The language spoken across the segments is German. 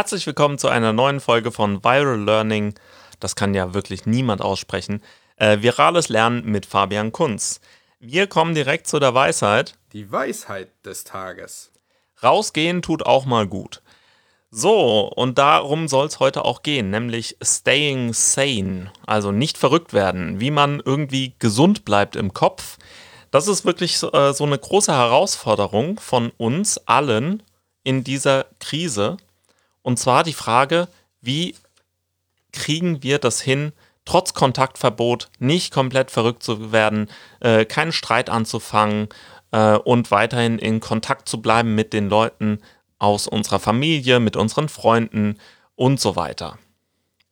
Herzlich willkommen zu einer neuen Folge von Viral Learning. Das kann ja wirklich niemand aussprechen. Äh, virales Lernen mit Fabian Kunz. Wir kommen direkt zu der Weisheit. Die Weisheit des Tages. Rausgehen tut auch mal gut. So, und darum soll es heute auch gehen, nämlich staying sane, also nicht verrückt werden, wie man irgendwie gesund bleibt im Kopf. Das ist wirklich äh, so eine große Herausforderung von uns allen in dieser Krise. Und zwar die Frage, wie kriegen wir das hin, trotz Kontaktverbot nicht komplett verrückt zu werden, äh, keinen Streit anzufangen äh, und weiterhin in Kontakt zu bleiben mit den Leuten, aus unserer Familie, mit unseren Freunden und so weiter.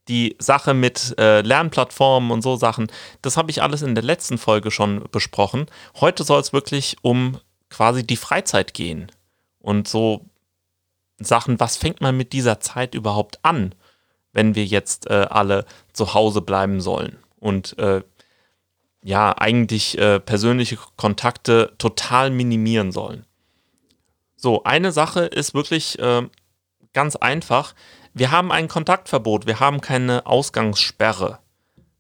Die Sache mit äh, Lernplattformen und so Sachen, das habe ich alles in der letzten Folge schon besprochen. Heute soll es wirklich um quasi die Freizeit gehen und so Sachen, was fängt man mit dieser Zeit überhaupt an, wenn wir jetzt äh, alle zu Hause bleiben sollen und äh, ja, eigentlich äh, persönliche Kontakte total minimieren sollen. So, eine Sache ist wirklich äh, ganz einfach. Wir haben ein Kontaktverbot, wir haben keine Ausgangssperre.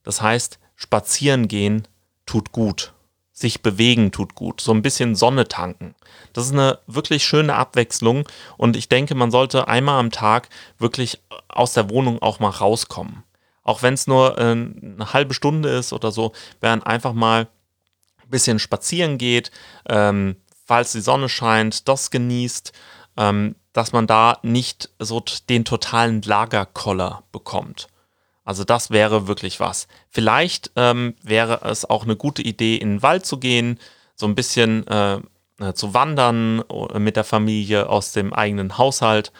Das heißt, spazieren gehen tut gut. Sich bewegen tut gut. So ein bisschen Sonne tanken. Das ist eine wirklich schöne Abwechslung und ich denke, man sollte einmal am Tag wirklich aus der Wohnung auch mal rauskommen. Auch wenn es nur äh, eine halbe Stunde ist oder so, während einfach mal ein bisschen spazieren geht, ähm, falls die Sonne scheint, das genießt, ähm, dass man da nicht so den totalen Lagerkoller bekommt. Also das wäre wirklich was. Vielleicht ähm, wäre es auch eine gute Idee, in den Wald zu gehen, so ein bisschen äh, äh zu wandern mit der Familie aus dem eigenen Haushalt.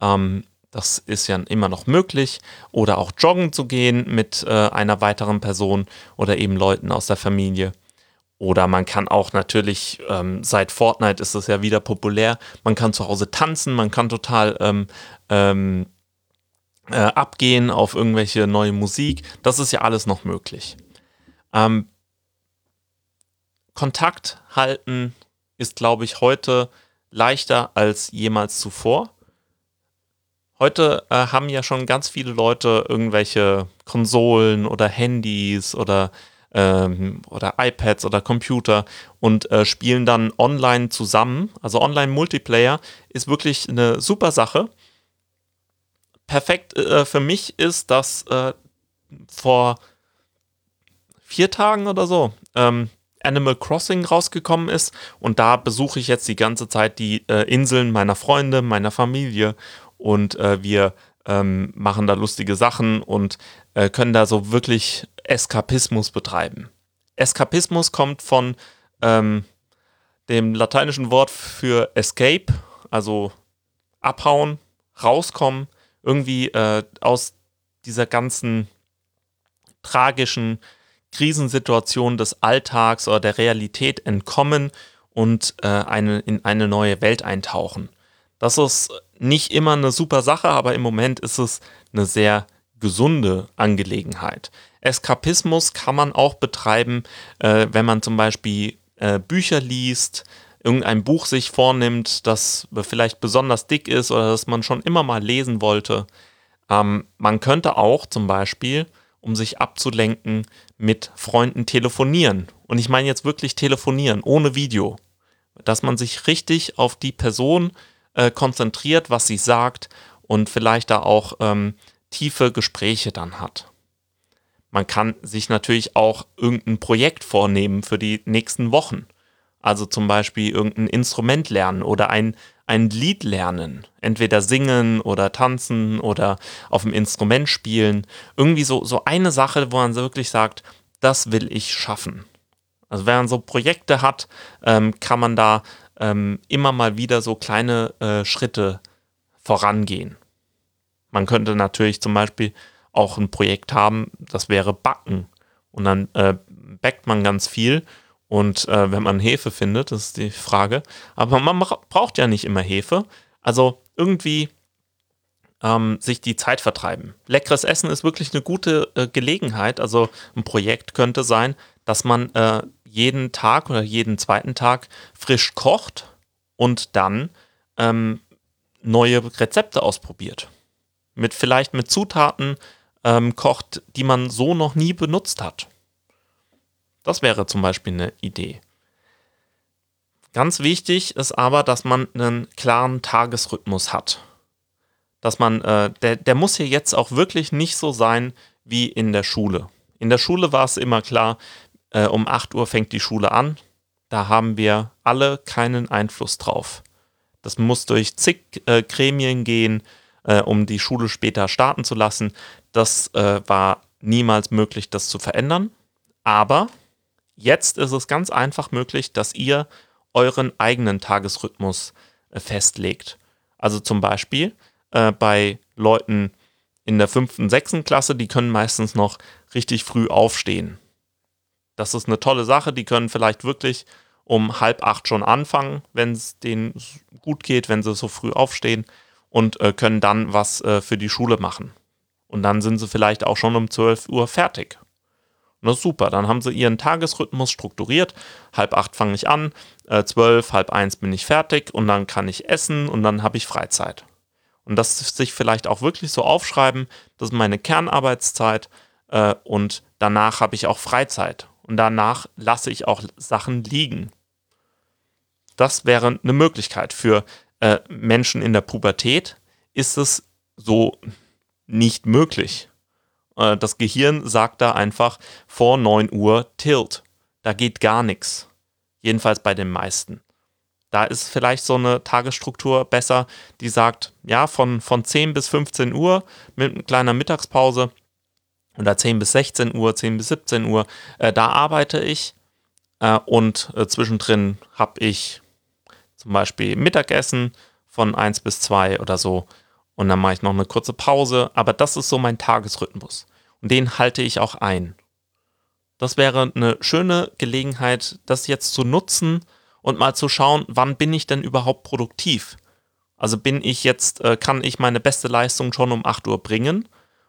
Ähm, das ist ja immer noch möglich. Oder auch joggen zu gehen mit äh, einer weiteren Person oder eben Leuten aus der Familie. Oder man kann auch natürlich, ähm, seit Fortnite ist es ja wieder populär, man kann zu Hause tanzen, man kann total ähm, ähm, äh, abgehen auf irgendwelche neue Musik. Das ist ja alles noch möglich. Ähm, Kontakt halten ist, glaube ich, heute leichter als jemals zuvor. Heute äh, haben ja schon ganz viele Leute irgendwelche Konsolen oder Handys oder ähm, oder iPads oder Computer und äh, spielen dann online zusammen. Also Online-Multiplayer ist wirklich eine super Sache. Perfekt äh, für mich ist, dass äh, vor vier Tagen oder so ähm, Animal Crossing rausgekommen ist und da besuche ich jetzt die ganze Zeit die äh, Inseln meiner Freunde, meiner Familie und äh, wir ähm, machen da lustige Sachen und äh, können da so wirklich Eskapismus betreiben. Eskapismus kommt von ähm, dem lateinischen Wort für escape, also abhauen, rauskommen, irgendwie äh, aus dieser ganzen tragischen Krisensituation des Alltags oder der Realität entkommen und äh, eine, in eine neue Welt eintauchen. Das ist nicht immer eine super Sache, aber im Moment ist es eine sehr gesunde Angelegenheit. Eskapismus kann man auch betreiben, äh, wenn man zum Beispiel äh, Bücher liest, irgendein Buch sich vornimmt, das vielleicht besonders dick ist oder das man schon immer mal lesen wollte. Ähm, man könnte auch zum Beispiel, um sich abzulenken, mit Freunden telefonieren. Und ich meine jetzt wirklich telefonieren, ohne Video. Dass man sich richtig auf die Person äh, konzentriert, was sie sagt und vielleicht da auch ähm, tiefe Gespräche dann hat. Man kann sich natürlich auch irgendein Projekt vornehmen für die nächsten Wochen. Also zum Beispiel irgendein Instrument lernen oder ein, ein Lied lernen. Entweder singen oder tanzen oder auf dem Instrument spielen. Irgendwie so, so eine Sache, wo man wirklich sagt, das will ich schaffen. Also wenn man so Projekte hat, ähm, kann man da ähm, immer mal wieder so kleine äh, Schritte vorangehen. Man könnte natürlich zum Beispiel auch ein Projekt haben, das wäre Backen. Und dann äh, backt man ganz viel. Und äh, wenn man Hefe findet, das ist die Frage. Aber man braucht ja nicht immer Hefe. Also irgendwie ähm, sich die Zeit vertreiben. Leckeres Essen ist wirklich eine gute äh, Gelegenheit. Also ein Projekt könnte sein, dass man äh, jeden Tag oder jeden zweiten Tag frisch kocht und dann ähm, neue Rezepte ausprobiert. mit vielleicht mit Zutaten ähm, kocht, die man so noch nie benutzt hat. Das wäre zum Beispiel eine Idee. Ganz wichtig ist aber, dass man einen klaren Tagesrhythmus hat. Dass man, äh, der, der muss hier jetzt auch wirklich nicht so sein wie in der Schule. In der Schule war es immer klar, äh, um 8 Uhr fängt die Schule an. Da haben wir alle keinen Einfluss drauf. Das muss durch zig äh, Gremien gehen, äh, um die Schule später starten zu lassen. Das äh, war niemals möglich, das zu verändern. Aber jetzt ist es ganz einfach möglich, dass ihr euren eigenen Tagesrhythmus äh, festlegt. Also zum Beispiel äh, bei Leuten in der fünften, sechsten Klasse, die können meistens noch richtig früh aufstehen. Das ist eine tolle Sache. Die können vielleicht wirklich um halb acht schon anfangen, wenn es denen gut geht, wenn sie so früh aufstehen und äh, können dann was äh, für die Schule machen. Und dann sind sie vielleicht auch schon um 12 Uhr fertig. Ist super. Dann haben sie ihren Tagesrhythmus strukturiert. Halb acht fange ich an, äh, zwölf, halb eins bin ich fertig und dann kann ich essen und dann habe ich Freizeit. Und das sich vielleicht auch wirklich so aufschreiben, das ist meine Kernarbeitszeit äh, und danach habe ich auch Freizeit und danach lasse ich auch Sachen liegen. Das wäre eine Möglichkeit. Für äh, Menschen in der Pubertät ist es so nicht möglich. Äh, das Gehirn sagt da einfach vor 9 Uhr Tilt. Da geht gar nichts. Jedenfalls bei den meisten. Da ist vielleicht so eine Tagesstruktur besser, die sagt, ja, von, von 10 bis 15 Uhr mit einer kleinen Mittagspause oder 10 bis 16 Uhr, 10 bis 17 Uhr, äh, da arbeite ich äh, und äh, zwischendrin habe ich zum Beispiel Mittagessen von 1 bis 2 oder so und dann mache ich noch eine kurze Pause, aber das ist so mein Tagesrhythmus und den halte ich auch ein. Das wäre eine schöne Gelegenheit, das jetzt zu nutzen und mal zu schauen, wann bin ich denn überhaupt produktiv? Also bin ich jetzt, äh, kann ich meine beste Leistung schon um 8 Uhr bringen?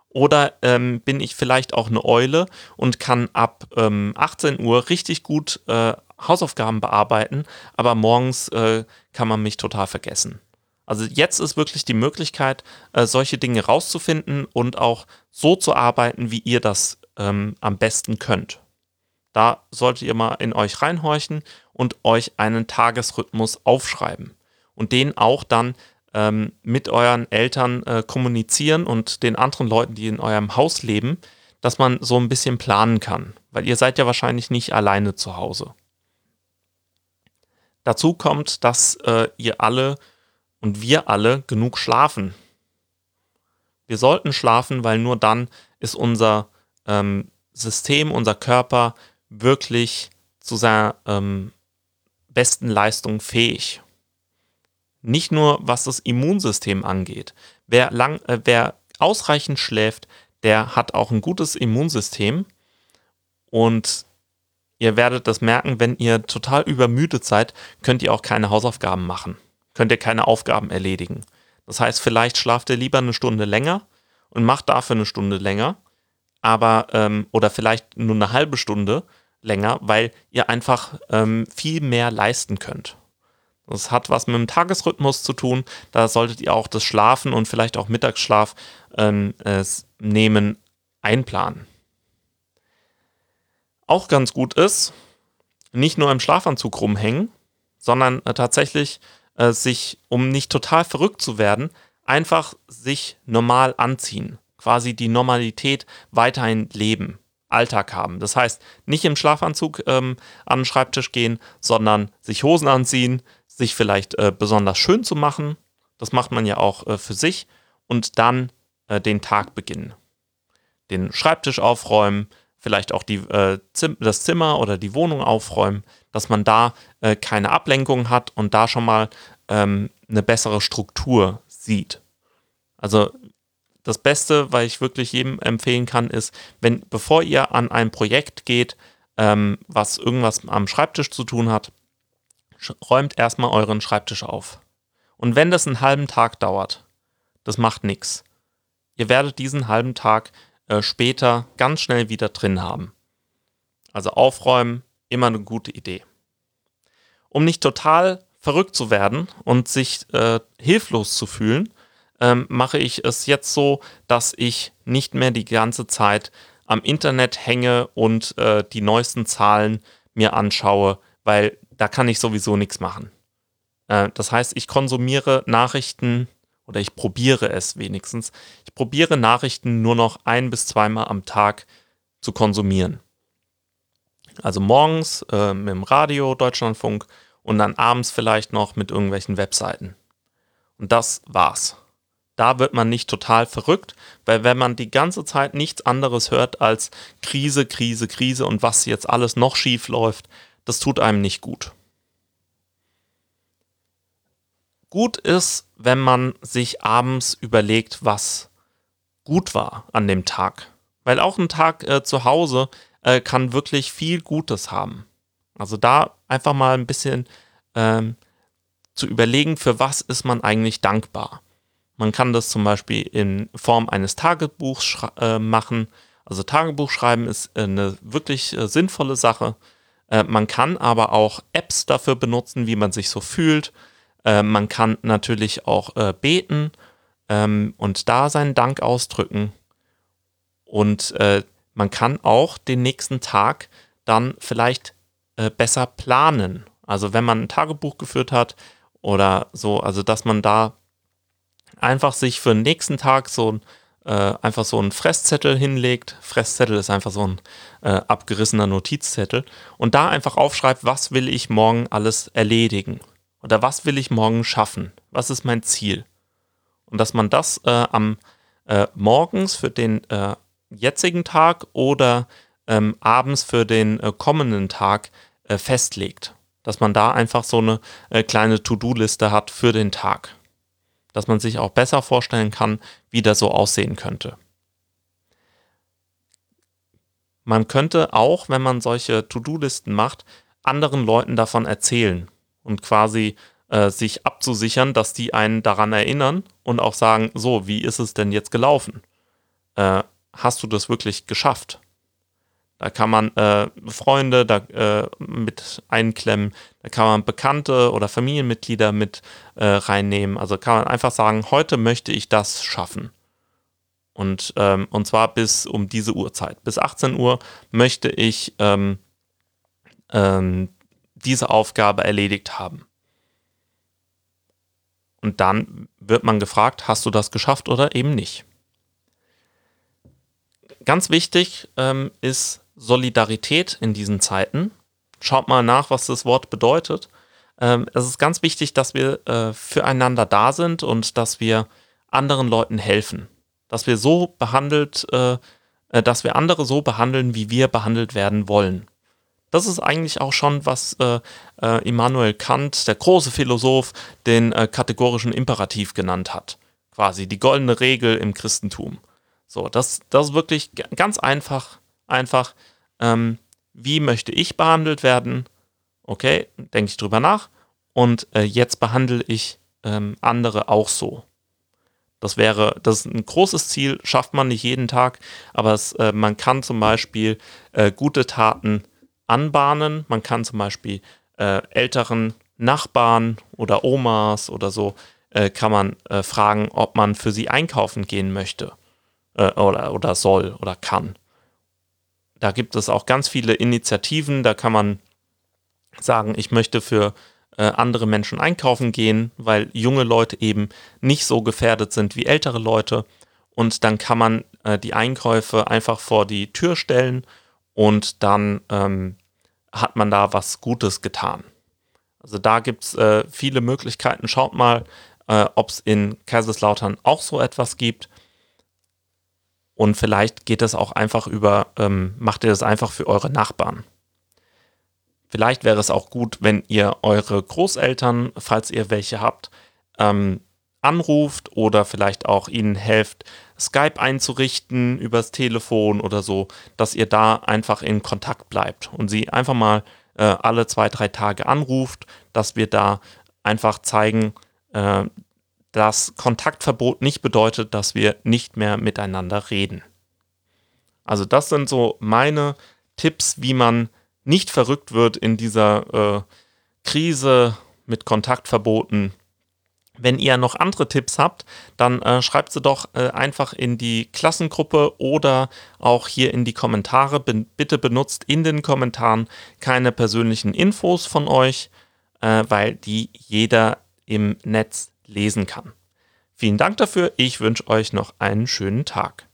Oder ähm, bin ich vielleicht auch eine Eule und kann ab ähm, 18 Uhr richtig gut äh, Hausaufgaben bearbeiten, aber morgens äh, kann man mich total vergessen. Also jetzt ist wirklich die Möglichkeit, äh, solche Dinge rauszufinden und auch so zu arbeiten, wie ihr das ähm, am besten könnt. Da solltet ihr mal in euch reinhorchen und euch einen Tagesrhythmus aufschreiben und den auch dann ähm, mit euren Eltern äh, kommunizieren und den anderen Leuten, die in eurem Haus leben, dass man so ein bisschen planen kann, weil ihr seid ja wahrscheinlich nicht alleine zu Hause. Dazu kommt, dass äh, ihr alle und wir alle genug schlafen. Wir sollten schlafen, weil nur dann ist unser ähm, System, unser Körper wirklich zu seiner ähm, besten Leistung fähig. Nicht nur was das Immunsystem angeht. Wer, lang, äh, wer ausreichend schläft, der hat auch ein gutes Immunsystem. Und ihr werdet das merken, wenn ihr total übermüdet seid, könnt ihr auch keine Hausaufgaben machen. Könnt ihr keine Aufgaben erledigen. Das heißt, vielleicht schlaft ihr lieber eine Stunde länger und macht dafür eine Stunde länger, aber ähm, oder vielleicht nur eine halbe Stunde länger, weil ihr einfach ähm, viel mehr leisten könnt. Das hat was mit dem Tagesrhythmus zu tun. Da solltet ihr auch das Schlafen und vielleicht auch Mittagsschlaf ähm, äh, nehmen, einplanen. Auch ganz gut ist, nicht nur im Schlafanzug rumhängen, sondern äh, tatsächlich äh, sich, um nicht total verrückt zu werden, einfach sich normal anziehen. Quasi die Normalität weiterhin leben, Alltag haben. Das heißt, nicht im Schlafanzug ähm, an den Schreibtisch gehen, sondern sich Hosen anziehen, sich vielleicht äh, besonders schön zu machen. Das macht man ja auch äh, für sich. Und dann äh, den Tag beginnen. Den Schreibtisch aufräumen, vielleicht auch die, äh, Zim das Zimmer oder die Wohnung aufräumen, dass man da äh, keine Ablenkung hat und da schon mal ähm, eine bessere Struktur sieht. Also das Beste, was ich wirklich jedem empfehlen kann, ist, wenn bevor ihr an ein Projekt geht, ähm, was irgendwas am Schreibtisch zu tun hat, räumt erstmal euren Schreibtisch auf. Und wenn das einen halben Tag dauert, das macht nichts. Ihr werdet diesen halben Tag äh, später ganz schnell wieder drin haben. Also aufräumen, immer eine gute Idee. Um nicht total verrückt zu werden und sich äh, hilflos zu fühlen, ähm, mache ich es jetzt so, dass ich nicht mehr die ganze Zeit am Internet hänge und äh, die neuesten Zahlen mir anschaue, weil da kann ich sowieso nichts machen. Äh, das heißt, ich konsumiere Nachrichten oder ich probiere es wenigstens. Ich probiere Nachrichten nur noch ein bis zweimal am Tag zu konsumieren. Also morgens äh, mit dem Radio, Deutschlandfunk und dann abends vielleicht noch mit irgendwelchen Webseiten. Und das war's. Da wird man nicht total verrückt, weil wenn man die ganze Zeit nichts anderes hört als Krise, Krise, Krise und was jetzt alles noch schief läuft, das tut einem nicht gut. Gut ist, wenn man sich abends überlegt, was gut war an dem Tag. Weil auch ein Tag äh, zu Hause äh, kann wirklich viel Gutes haben. Also da einfach mal ein bisschen ähm, zu überlegen, für was ist man eigentlich dankbar. Man kann das zum Beispiel in Form eines Tagebuchs äh, machen. Also Tagebuch schreiben ist äh, eine wirklich äh, sinnvolle Sache. Äh, man kann aber auch Apps dafür benutzen, wie man sich so fühlt. Äh, man kann natürlich auch äh, beten ähm, und da seinen Dank ausdrücken. Und man kann auch den nächsten Tag dann vielleicht besser planen. Also wenn man ein Tagebuch geführt hat oder so, also dass man da einfach sich für den nächsten Tag so ein äh, einfach so einen Fresszettel hinlegt. Fresszettel ist einfach so ein äh, abgerissener Notizzettel und da einfach aufschreibt, was will ich morgen alles erledigen oder was will ich morgen schaffen, was ist mein Ziel? Und dass man das äh, am äh, morgens für den äh, jetzigen Tag oder ähm, abends für den äh, kommenden Tag festlegt, dass man da einfach so eine kleine To-Do-Liste hat für den Tag. Dass man sich auch besser vorstellen kann, wie das so aussehen könnte. Man könnte auch, wenn man solche To-Do-Listen macht, anderen Leuten davon erzählen und quasi äh, sich abzusichern, dass die einen daran erinnern und auch sagen, so, wie ist es denn jetzt gelaufen? Äh, hast du das wirklich geschafft? Da kann man äh, Freunde da, äh, mit einklemmen, da kann man Bekannte oder Familienmitglieder mit äh, reinnehmen. Also kann man einfach sagen, heute möchte ich das schaffen. Und, ähm, und zwar bis um diese Uhrzeit. Bis 18 Uhr möchte ich ähm, ähm, diese Aufgabe erledigt haben. Und dann wird man gefragt, hast du das geschafft oder eben nicht. Ganz wichtig ähm, ist Solidarität in diesen Zeiten. Schaut mal nach, was das Wort bedeutet. Ähm, es ist ganz wichtig, dass wir äh, füreinander da sind und dass wir anderen Leuten helfen. Dass wir so behandelt, äh, äh, dass wir andere so behandeln, wie wir behandelt werden wollen. Das ist eigentlich auch schon, was äh, äh, Immanuel Kant, der große Philosoph, den äh, kategorischen Imperativ genannt hat. Quasi die goldene Regel im Christentum. So, das, das ist wirklich ganz einfach einfach, ähm, wie möchte ich behandelt werden? Okay, denke ich drüber nach. Und äh, jetzt behandle ich ähm, andere auch so. Das wäre, das ist ein großes Ziel, schafft man nicht jeden Tag, aber es, äh, man kann zum Beispiel äh, gute Taten anbahnen. Man kann zum Beispiel äh, älteren Nachbarn oder Omas oder so, äh, kann man äh, fragen, ob man für sie einkaufen gehen möchte oder, oder soll oder kann. Da gibt es auch ganz viele Initiativen, da kann man sagen, ich möchte für äh, andere Menschen einkaufen gehen, weil junge Leute eben nicht so gefährdet sind wie ältere Leute. Und dann kann man äh, die Einkäufe einfach vor die Tür stellen und dann ähm, hat man da was Gutes getan. Also da gibt es äh, viele Möglichkeiten. Schaut mal, äh, ob es in Kaiserslautern auch so etwas gibt. Und vielleicht geht es auch einfach über, ähm, macht ihr das einfach für eure Nachbarn. Vielleicht wäre es auch gut, wenn ihr eure Großeltern, falls ihr welche habt, ähm, anruft oder vielleicht auch ihnen helft, Skype einzurichten übers Telefon oder so, dass ihr da einfach in Kontakt bleibt und sie einfach mal äh, alle zwei, drei Tage anruft, dass wir da einfach zeigen, äh, dass Kontaktverbot nicht bedeutet, dass wir nicht mehr miteinander reden. Also das sind so meine Tipps, wie man nicht verrückt wird in dieser äh, Krise mit Kontaktverboten, Wenn ihr noch andere Tipps habt, dann äh, schreibt sie doch äh, einfach in die Klassengruppe oder auch hier in die Kommentare. Bin, bitte benutzt in den Kommentaren keine persönlichen Infos von euch, äh, weil die jeder im Netz lesen kann. Vielen Dank dafür. Ich wünsche euch noch einen schönen Tag.